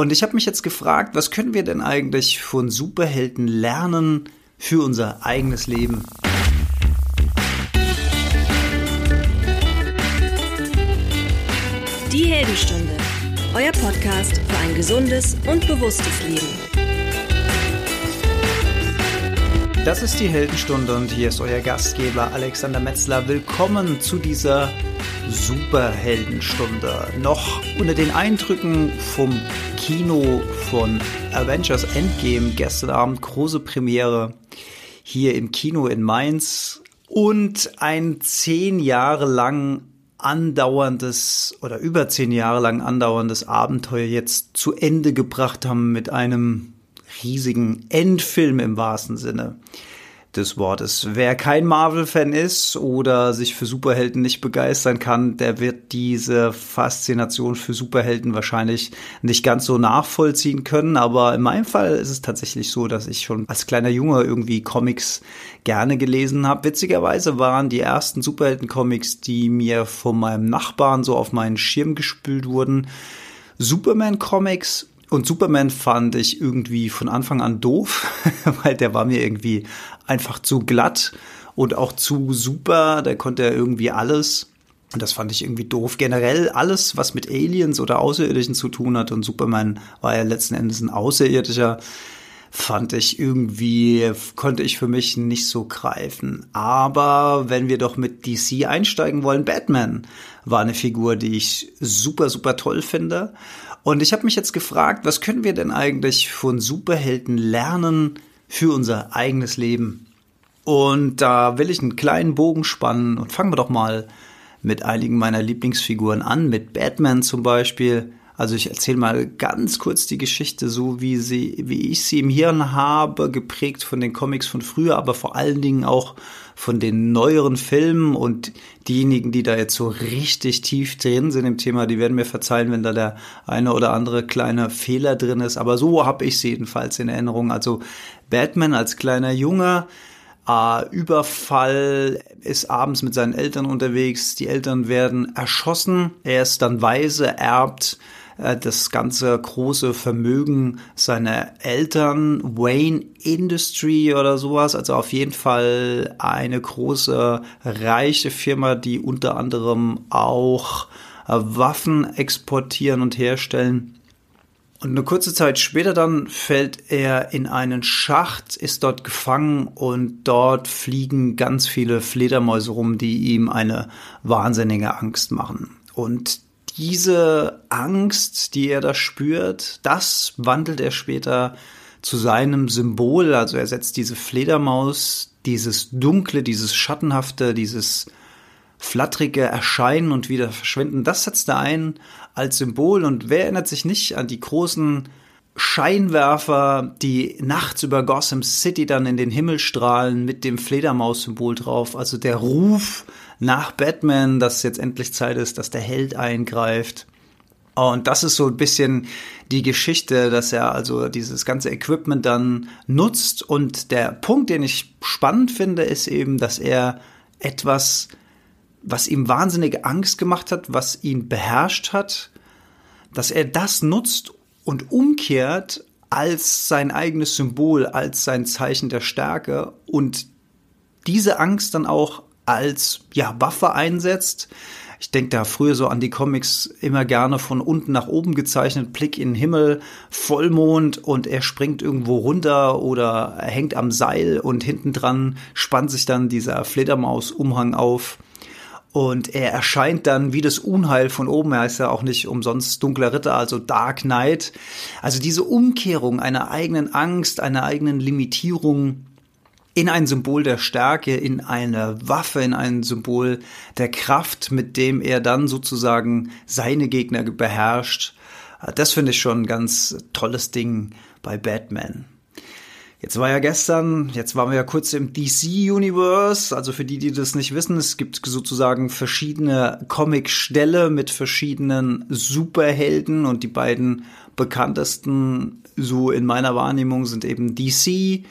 Und ich habe mich jetzt gefragt, was können wir denn eigentlich von Superhelden lernen für unser eigenes Leben? Die Heldenstunde, euer Podcast für ein gesundes und bewusstes Leben. Das ist die Heldenstunde und hier ist euer Gastgeber Alexander Metzler. Willkommen zu dieser Superheldenstunde. Noch unter den Eindrücken vom Kino von Avengers Endgame gestern Abend große Premiere hier im Kino in Mainz und ein zehn Jahre lang andauerndes oder über zehn Jahre lang andauerndes Abenteuer jetzt zu Ende gebracht haben mit einem riesigen Endfilm im wahrsten Sinne des Wortes. Wer kein Marvel-Fan ist oder sich für Superhelden nicht begeistern kann, der wird diese Faszination für Superhelden wahrscheinlich nicht ganz so nachvollziehen können. Aber in meinem Fall ist es tatsächlich so, dass ich schon als kleiner Junge irgendwie Comics gerne gelesen habe. Witzigerweise waren die ersten Superhelden-Comics, die mir von meinem Nachbarn so auf meinen Schirm gespült wurden, Superman-Comics und Superman fand ich irgendwie von Anfang an doof, weil der war mir irgendwie einfach zu glatt und auch zu super. Der konnte ja irgendwie alles. Und das fand ich irgendwie doof. Generell alles, was mit Aliens oder Außerirdischen zu tun hat. Und Superman war ja letzten Endes ein Außerirdischer. Fand ich irgendwie, konnte ich für mich nicht so greifen. Aber wenn wir doch mit DC einsteigen wollen, Batman war eine Figur, die ich super, super toll finde. Und ich habe mich jetzt gefragt, was können wir denn eigentlich von Superhelden lernen für unser eigenes Leben? Und da will ich einen kleinen Bogen spannen und fangen wir doch mal mit einigen meiner Lieblingsfiguren an, mit Batman zum Beispiel. Also ich erzähle mal ganz kurz die Geschichte, so wie sie, wie ich sie im Hirn habe, geprägt von den Comics von früher, aber vor allen Dingen auch von den neueren Filmen und diejenigen, die da jetzt so richtig tief drin sind im Thema, die werden mir verzeihen, wenn da der eine oder andere kleine Fehler drin ist. Aber so habe ich sie jedenfalls in Erinnerung. Also Batman als kleiner Junge, äh, Überfall, ist abends mit seinen Eltern unterwegs, die Eltern werden erschossen, er ist dann weise, erbt äh, das ganze große Vermögen seiner Eltern, Wayne Industry oder sowas, also auf jeden Fall eine große, reiche Firma, die unter anderem auch äh, Waffen exportieren und herstellen. Und eine kurze Zeit später dann fällt er in einen Schacht, ist dort gefangen und dort fliegen ganz viele Fledermäuse rum, die ihm eine wahnsinnige Angst machen. Und diese Angst, die er da spürt, das wandelt er später zu seinem Symbol. Also er setzt diese Fledermaus, dieses dunkle, dieses schattenhafte, dieses flattrige Erscheinen und wieder verschwinden, das setzt er ein als Symbol. Und wer erinnert sich nicht an die großen Scheinwerfer, die nachts über Gotham City dann in den Himmel strahlen mit dem Fledermaus-Symbol drauf. Also der Ruf nach Batman, dass jetzt endlich Zeit ist, dass der Held eingreift. Und das ist so ein bisschen die Geschichte, dass er also dieses ganze Equipment dann nutzt. Und der Punkt, den ich spannend finde, ist eben, dass er etwas, was ihm wahnsinnige Angst gemacht hat, was ihn beherrscht hat, dass er das nutzt und umkehrt als sein eigenes Symbol, als sein Zeichen der Stärke und diese Angst dann auch als ja, Waffe einsetzt. Ich denke da früher so an die Comics immer gerne von unten nach oben gezeichnet, Blick in den Himmel, Vollmond und er springt irgendwo runter oder hängt am Seil und hinten dran spannt sich dann dieser Fledermaus-Umhang auf. Und er erscheint dann wie das Unheil von oben. Er heißt ja auch nicht umsonst dunkler Ritter, also Dark Knight. Also diese Umkehrung einer eigenen Angst, einer eigenen Limitierung in ein Symbol der Stärke, in eine Waffe, in ein Symbol der Kraft, mit dem er dann sozusagen seine Gegner beherrscht. Das finde ich schon ein ganz tolles Ding bei Batman. Jetzt war ja gestern, jetzt waren wir ja kurz im DC-Universe. Also für die, die das nicht wissen, es gibt sozusagen verschiedene Comic-Ställe mit verschiedenen Superhelden und die beiden bekanntesten, so in meiner Wahrnehmung, sind eben DC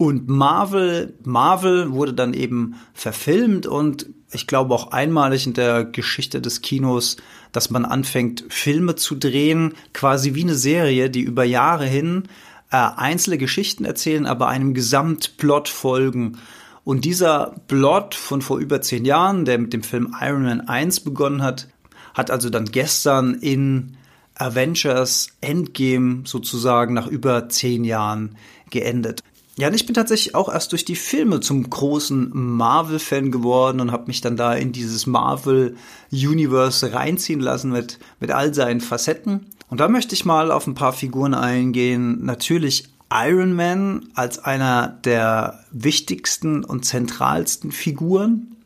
und Marvel. Marvel wurde dann eben verfilmt und ich glaube auch einmalig in der Geschichte des Kinos, dass man anfängt, Filme zu drehen, quasi wie eine Serie, die über Jahre hin äh, einzelne Geschichten erzählen, aber einem Gesamtplot folgen. Und dieser Plot von vor über zehn Jahren, der mit dem Film Iron Man 1 begonnen hat, hat also dann gestern in Avengers Endgame sozusagen nach über zehn Jahren geendet. Ja, und ich bin tatsächlich auch erst durch die Filme zum großen Marvel-Fan geworden und habe mich dann da in dieses Marvel-Universe reinziehen lassen mit, mit all seinen Facetten. Und da möchte ich mal auf ein paar Figuren eingehen. Natürlich Iron Man als einer der wichtigsten und zentralsten Figuren.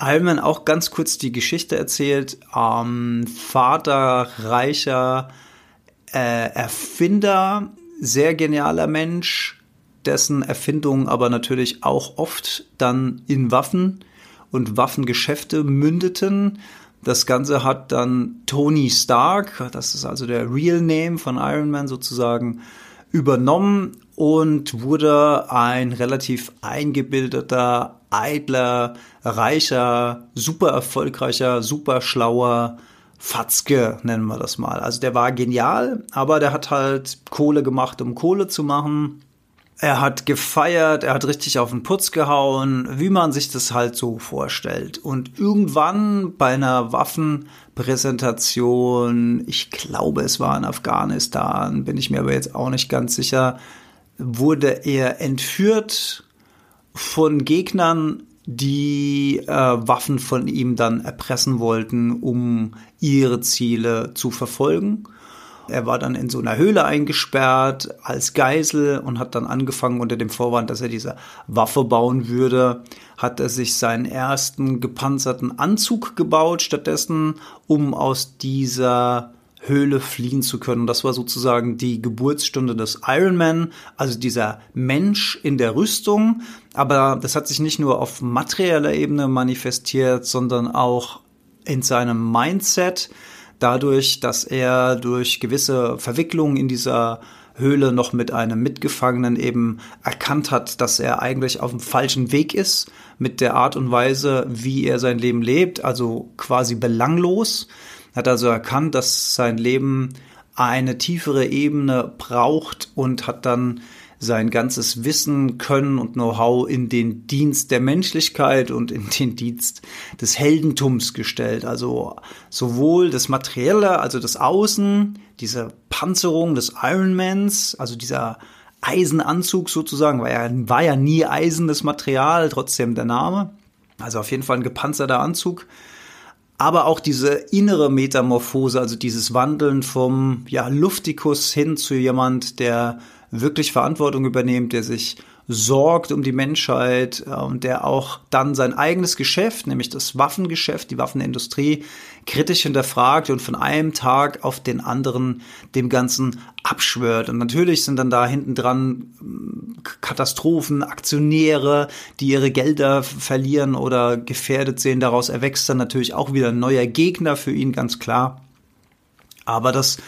Iron Man auch ganz kurz die Geschichte erzählt. Ähm, Vater, reicher äh, Erfinder, sehr genialer Mensch, dessen Erfindungen aber natürlich auch oft dann in Waffen und Waffengeschäfte mündeten. Das Ganze hat dann Tony Stark, das ist also der Real Name von Iron Man sozusagen, übernommen und wurde ein relativ eingebildeter, eitler, reicher, super erfolgreicher, super schlauer Fatzke, nennen wir das mal. Also der war genial, aber der hat halt Kohle gemacht, um Kohle zu machen er hat gefeiert, er hat richtig auf den Putz gehauen, wie man sich das halt so vorstellt. Und irgendwann bei einer Waffenpräsentation, ich glaube es war in Afghanistan, bin ich mir aber jetzt auch nicht ganz sicher, wurde er entführt von Gegnern, die äh, Waffen von ihm dann erpressen wollten, um ihre Ziele zu verfolgen. Er war dann in so einer Höhle eingesperrt als Geisel und hat dann angefangen unter dem Vorwand, dass er diese Waffe bauen würde, hat er sich seinen ersten gepanzerten Anzug gebaut stattdessen, um aus dieser Höhle fliehen zu können. Das war sozusagen die Geburtsstunde des Iron Man, also dieser Mensch in der Rüstung. Aber das hat sich nicht nur auf materieller Ebene manifestiert, sondern auch in seinem Mindset dadurch, dass er durch gewisse Verwicklungen in dieser Höhle noch mit einem Mitgefangenen eben erkannt hat, dass er eigentlich auf dem falschen Weg ist mit der Art und Weise, wie er sein Leben lebt, also quasi belanglos. Hat also erkannt, dass sein Leben eine tiefere Ebene braucht und hat dann sein ganzes Wissen, Können und Know-how in den Dienst der Menschlichkeit und in den Dienst des Heldentums gestellt. Also sowohl das Materielle, also das Außen, diese Panzerung des Ironmans, also dieser Eisenanzug sozusagen, war ja, war ja nie eisenes Material, trotzdem der Name. Also auf jeden Fall ein gepanzerter Anzug aber auch diese innere Metamorphose, also dieses Wandeln vom ja, Luftikus hin zu jemand, der wirklich Verantwortung übernimmt, der sich sorgt um die Menschheit äh, und der auch dann sein eigenes Geschäft, nämlich das Waffengeschäft, die Waffenindustrie, kritisch hinterfragt und von einem Tag auf den anderen dem Ganzen abschwört. Und natürlich sind dann da hinten dran ähm, Katastrophen, Aktionäre, die ihre Gelder verlieren oder gefährdet sehen. Daraus erwächst dann natürlich auch wieder ein neuer Gegner für ihn, ganz klar. Aber das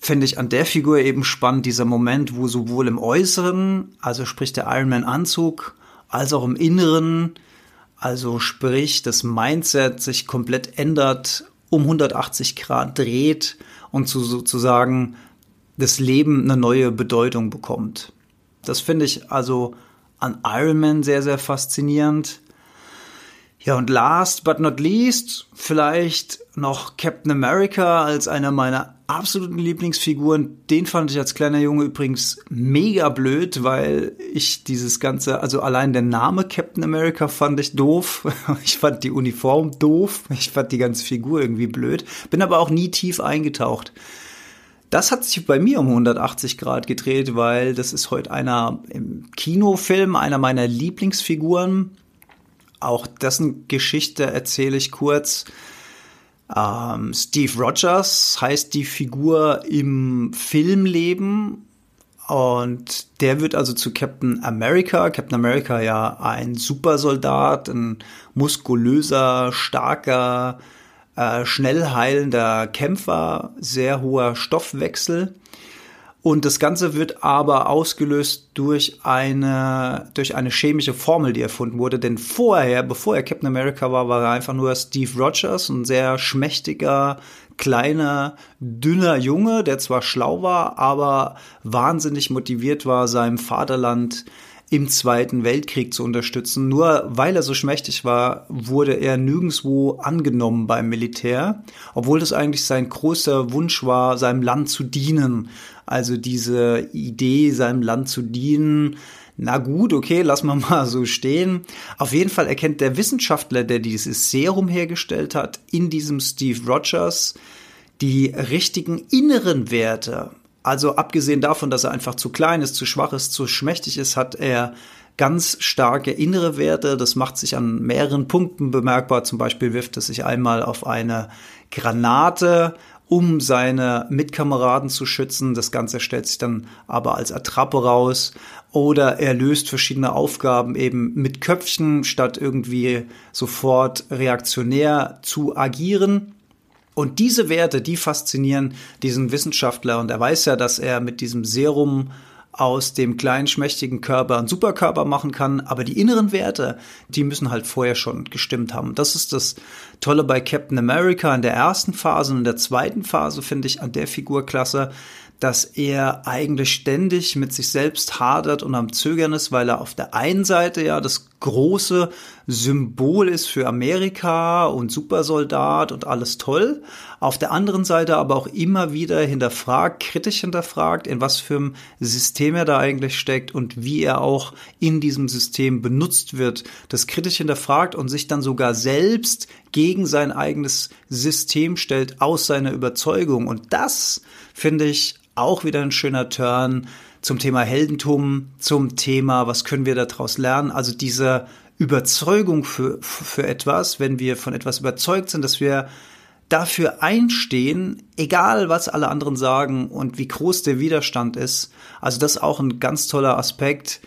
finde ich an der Figur eben spannend, dieser Moment, wo sowohl im Äußeren, also sprich der Iron Man Anzug, als auch im Inneren, also sprich das Mindset sich komplett ändert, um 180 Grad dreht und zu, sozusagen das Leben eine neue Bedeutung bekommt. Das finde ich also an Iron Man sehr, sehr faszinierend. Ja, und last but not least, vielleicht noch Captain America als einer meiner absoluten Lieblingsfiguren. Den fand ich als kleiner Junge übrigens mega blöd, weil ich dieses ganze, also allein der Name Captain America fand ich doof. Ich fand die Uniform doof. Ich fand die ganze Figur irgendwie blöd. Bin aber auch nie tief eingetaucht. Das hat sich bei mir um 180 Grad gedreht, weil das ist heute einer im Kinofilm, einer meiner Lieblingsfiguren. Auch dessen Geschichte erzähle ich kurz. Ähm, Steve Rogers heißt die Figur im Filmleben und der wird also zu Captain America. Captain America ja ein Supersoldat, ein muskulöser, starker, äh, schnell heilender Kämpfer, sehr hoher Stoffwechsel. Und das Ganze wird aber ausgelöst durch eine, durch eine chemische Formel, die erfunden wurde. Denn vorher, bevor er Captain America war, war er einfach nur Steve Rogers, ein sehr schmächtiger, kleiner, dünner Junge, der zwar schlau war, aber wahnsinnig motiviert war, seinem Vaterland im Zweiten Weltkrieg zu unterstützen. Nur weil er so schmächtig war, wurde er nirgendswo angenommen beim Militär, obwohl das eigentlich sein großer Wunsch war, seinem Land zu dienen. Also diese Idee, seinem Land zu dienen, na gut, okay, lassen wir mal so stehen. Auf jeden Fall erkennt der Wissenschaftler, der dieses Serum hergestellt hat, in diesem Steve Rogers die richtigen inneren Werte. Also abgesehen davon, dass er einfach zu klein ist, zu schwach ist, zu schmächtig ist, hat er ganz starke innere Werte. Das macht sich an mehreren Punkten bemerkbar. Zum Beispiel wirft er sich einmal auf eine Granate, um seine Mitkameraden zu schützen. Das Ganze stellt sich dann aber als Attrappe raus. Oder er löst verschiedene Aufgaben eben mit Köpfchen, statt irgendwie sofort reaktionär zu agieren. Und diese Werte, die faszinieren diesen Wissenschaftler. Und er weiß ja, dass er mit diesem Serum aus dem kleinen, schmächtigen Körper einen Superkörper machen kann. Aber die inneren Werte, die müssen halt vorher schon gestimmt haben. Das ist das Tolle bei Captain America in der ersten Phase und in der zweiten Phase finde ich an der Figurklasse, dass er eigentlich ständig mit sich selbst hadert und am Zögern ist, weil er auf der einen Seite ja das große Symbol ist für Amerika und Supersoldat und alles toll, auf der anderen Seite aber auch immer wieder hinterfragt, kritisch hinterfragt, in was für einem System er da eigentlich steckt und wie er auch in diesem System benutzt wird, das kritisch hinterfragt und sich dann sogar selbst gegen sein eigenes System stellt aus seiner Überzeugung. Und das finde ich auch wieder ein schöner Turn zum Thema Heldentum, zum Thema, was können wir daraus lernen. Also diese Überzeugung für, für etwas, wenn wir von etwas überzeugt sind, dass wir dafür einstehen, egal was alle anderen sagen und wie groß der Widerstand ist. Also das ist auch ein ganz toller Aspekt.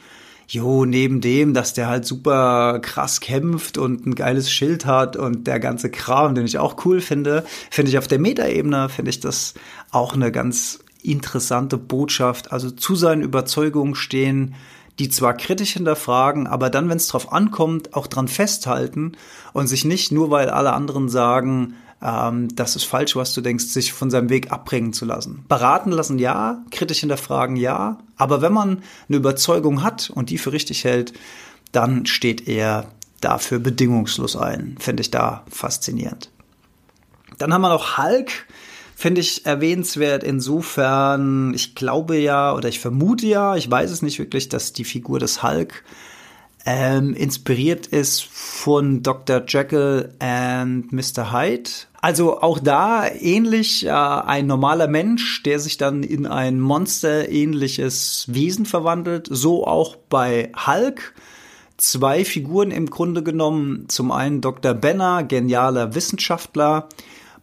Jo, neben dem, dass der halt super krass kämpft und ein geiles Schild hat und der ganze Kram, den ich auch cool finde, finde ich auf der Metaebene, finde ich das auch eine ganz interessante Botschaft, also zu seinen Überzeugungen stehen, die zwar kritisch hinterfragen, aber dann, wenn es drauf ankommt, auch dran festhalten und sich nicht nur, weil alle anderen sagen, ähm, das ist falsch, was du denkst, sich von seinem Weg abbringen zu lassen. Beraten lassen ja, kritisch hinterfragen ja, aber wenn man eine Überzeugung hat und die für richtig hält, dann steht er dafür bedingungslos ein. Finde ich da faszinierend. Dann haben wir noch Hulk finde ich erwähnenswert insofern, ich glaube ja oder ich vermute ja, ich weiß es nicht wirklich, dass die Figur des Hulk ähm, inspiriert ist von Dr. Jekyll and Mr. Hyde. Also auch da ähnlich äh, ein normaler Mensch, der sich dann in ein monsterähnliches Wesen verwandelt. So auch bei Hulk. Zwei Figuren im Grunde genommen. Zum einen Dr. Benner, genialer Wissenschaftler,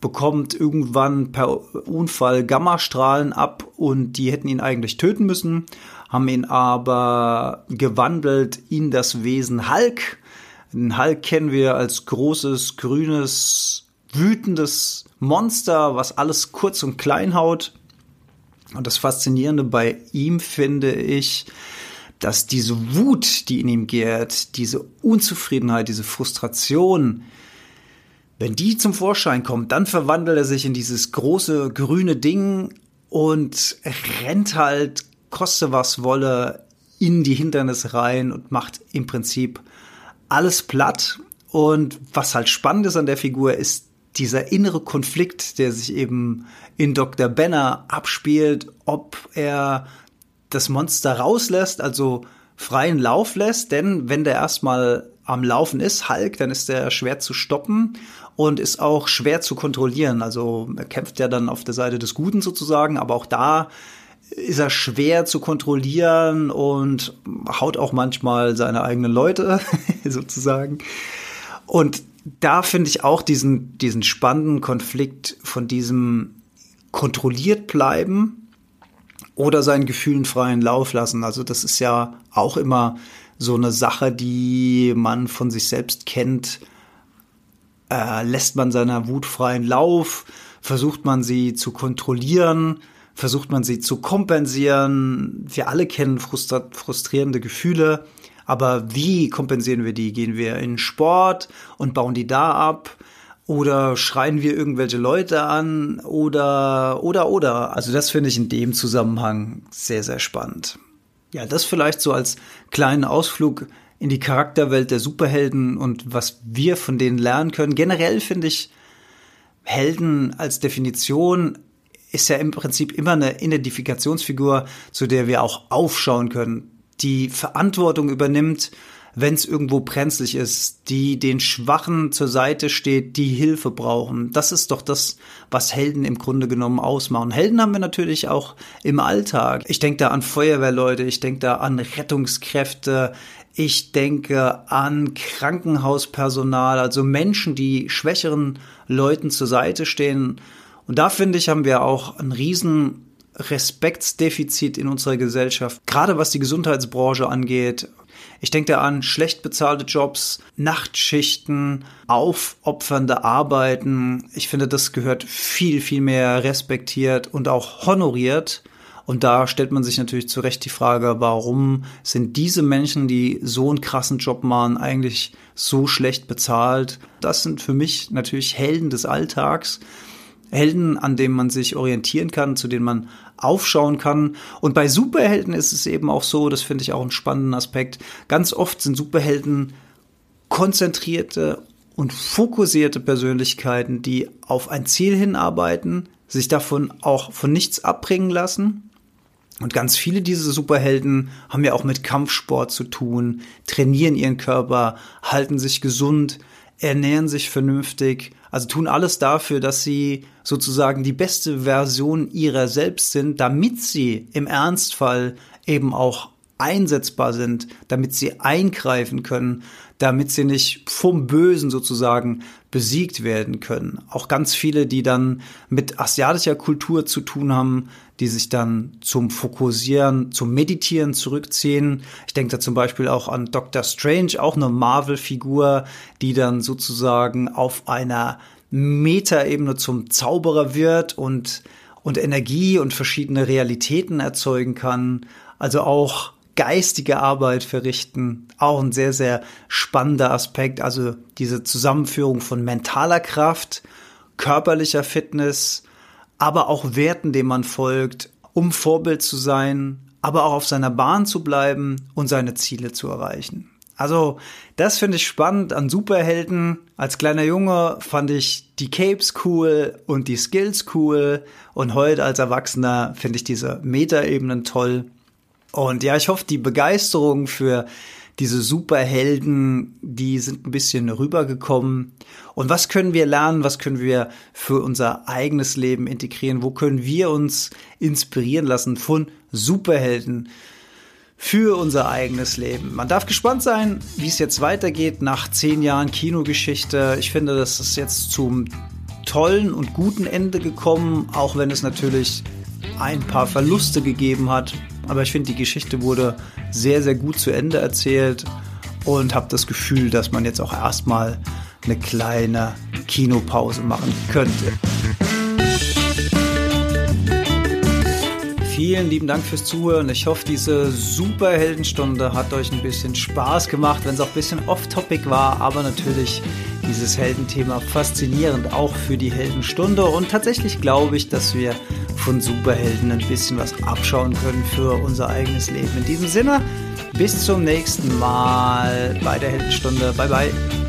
bekommt irgendwann per Unfall Gammastrahlen ab und die hätten ihn eigentlich töten müssen, haben ihn aber gewandelt in das Wesen Hulk. Den Hulk kennen wir als großes, grünes, wütendes Monster, was alles kurz und klein haut. Und das Faszinierende bei ihm finde ich, dass diese Wut, die in ihm gärt, diese Unzufriedenheit, diese Frustration, wenn die zum Vorschein kommt, dann verwandelt er sich in dieses große grüne Ding und rennt halt, koste was wolle, in die Hindernisse rein und macht im Prinzip alles platt. Und was halt spannend ist an der Figur, ist dieser innere Konflikt, der sich eben in Dr. Benner abspielt, ob er das Monster rauslässt, also freien Lauf lässt, denn wenn der erstmal am Laufen ist, Hulk, dann ist der schwer zu stoppen und ist auch schwer zu kontrollieren. Also er kämpft ja dann auf der Seite des Guten sozusagen, aber auch da ist er schwer zu kontrollieren und haut auch manchmal seine eigenen Leute sozusagen. Und da finde ich auch diesen, diesen spannenden Konflikt von diesem kontrolliert bleiben oder seinen Gefühlen freien Lauf lassen. Also das ist ja auch immer so eine Sache, die man von sich selbst kennt äh, lässt man seiner Wut freien Lauf, versucht man sie zu kontrollieren, versucht man sie zu kompensieren. Wir alle kennen frustrierende Gefühle, aber wie kompensieren wir die? Gehen wir in Sport und bauen die da ab? Oder schreien wir irgendwelche Leute an? Oder, oder, oder. Also das finde ich in dem Zusammenhang sehr, sehr spannend. Ja, das vielleicht so als kleinen Ausflug in die Charakterwelt der Superhelden und was wir von denen lernen können. Generell finde ich Helden als Definition ist ja im Prinzip immer eine Identifikationsfigur, zu der wir auch aufschauen können, die Verantwortung übernimmt wenn es irgendwo brenzlig ist, die den Schwachen zur Seite steht, die Hilfe brauchen. Das ist doch das, was Helden im Grunde genommen ausmachen. Helden haben wir natürlich auch im Alltag. Ich denke da an Feuerwehrleute, ich denke da an Rettungskräfte, ich denke an Krankenhauspersonal, also Menschen, die schwächeren Leuten zur Seite stehen. Und da finde ich, haben wir auch einen riesen Respektsdefizit in unserer Gesellschaft, gerade was die Gesundheitsbranche angeht. Ich denke da an schlecht bezahlte Jobs, Nachtschichten, aufopfernde Arbeiten. Ich finde, das gehört viel, viel mehr respektiert und auch honoriert. Und da stellt man sich natürlich zu Recht die Frage, warum sind diese Menschen, die so einen krassen Job machen, eigentlich so schlecht bezahlt? Das sind für mich natürlich Helden des Alltags. Helden, an denen man sich orientieren kann, zu denen man aufschauen kann. Und bei Superhelden ist es eben auch so, das finde ich auch einen spannenden Aspekt. Ganz oft sind Superhelden konzentrierte und fokussierte Persönlichkeiten, die auf ein Ziel hinarbeiten, sich davon auch von nichts abbringen lassen. Und ganz viele dieser Superhelden haben ja auch mit Kampfsport zu tun, trainieren ihren Körper, halten sich gesund, ernähren sich vernünftig, also tun alles dafür, dass sie sozusagen die beste Version ihrer selbst sind, damit sie im Ernstfall eben auch einsetzbar sind, damit sie eingreifen können, damit sie nicht vom Bösen sozusagen besiegt werden können. Auch ganz viele, die dann mit asiatischer Kultur zu tun haben, die sich dann zum Fokussieren, zum Meditieren zurückziehen. Ich denke da zum Beispiel auch an Doctor Strange, auch eine Marvel-Figur, die dann sozusagen auf einer Metaebene zum Zauberer wird und, und Energie und verschiedene Realitäten erzeugen kann. Also auch geistige Arbeit verrichten. Auch ein sehr, sehr spannender Aspekt. Also diese Zusammenführung von mentaler Kraft, körperlicher Fitness, aber auch Werten, denen man folgt, um Vorbild zu sein, aber auch auf seiner Bahn zu bleiben und seine Ziele zu erreichen. Also, das finde ich spannend an Superhelden. Als kleiner Junge fand ich die Capes cool und die Skills cool. Und heute als Erwachsener finde ich diese Metaebenen toll. Und ja, ich hoffe, die Begeisterung für diese Superhelden, die sind ein bisschen rübergekommen. Und was können wir lernen? Was können wir für unser eigenes Leben integrieren? Wo können wir uns inspirieren lassen von Superhelden? für unser eigenes Leben. Man darf gespannt sein, wie es jetzt weitergeht nach zehn Jahren Kinogeschichte. Ich finde, das ist jetzt zum tollen und guten Ende gekommen, auch wenn es natürlich ein paar Verluste gegeben hat. Aber ich finde, die Geschichte wurde sehr, sehr gut zu Ende erzählt und habe das Gefühl, dass man jetzt auch erstmal eine kleine Kinopause machen könnte. Vielen lieben Dank fürs Zuhören. Ich hoffe, diese Superheldenstunde hat euch ein bisschen Spaß gemacht, wenn es auch ein bisschen off-topic war, aber natürlich dieses Heldenthema faszinierend auch für die Heldenstunde. Und tatsächlich glaube ich, dass wir von Superhelden ein bisschen was abschauen können für unser eigenes Leben. In diesem Sinne, bis zum nächsten Mal bei der Heldenstunde. Bye bye.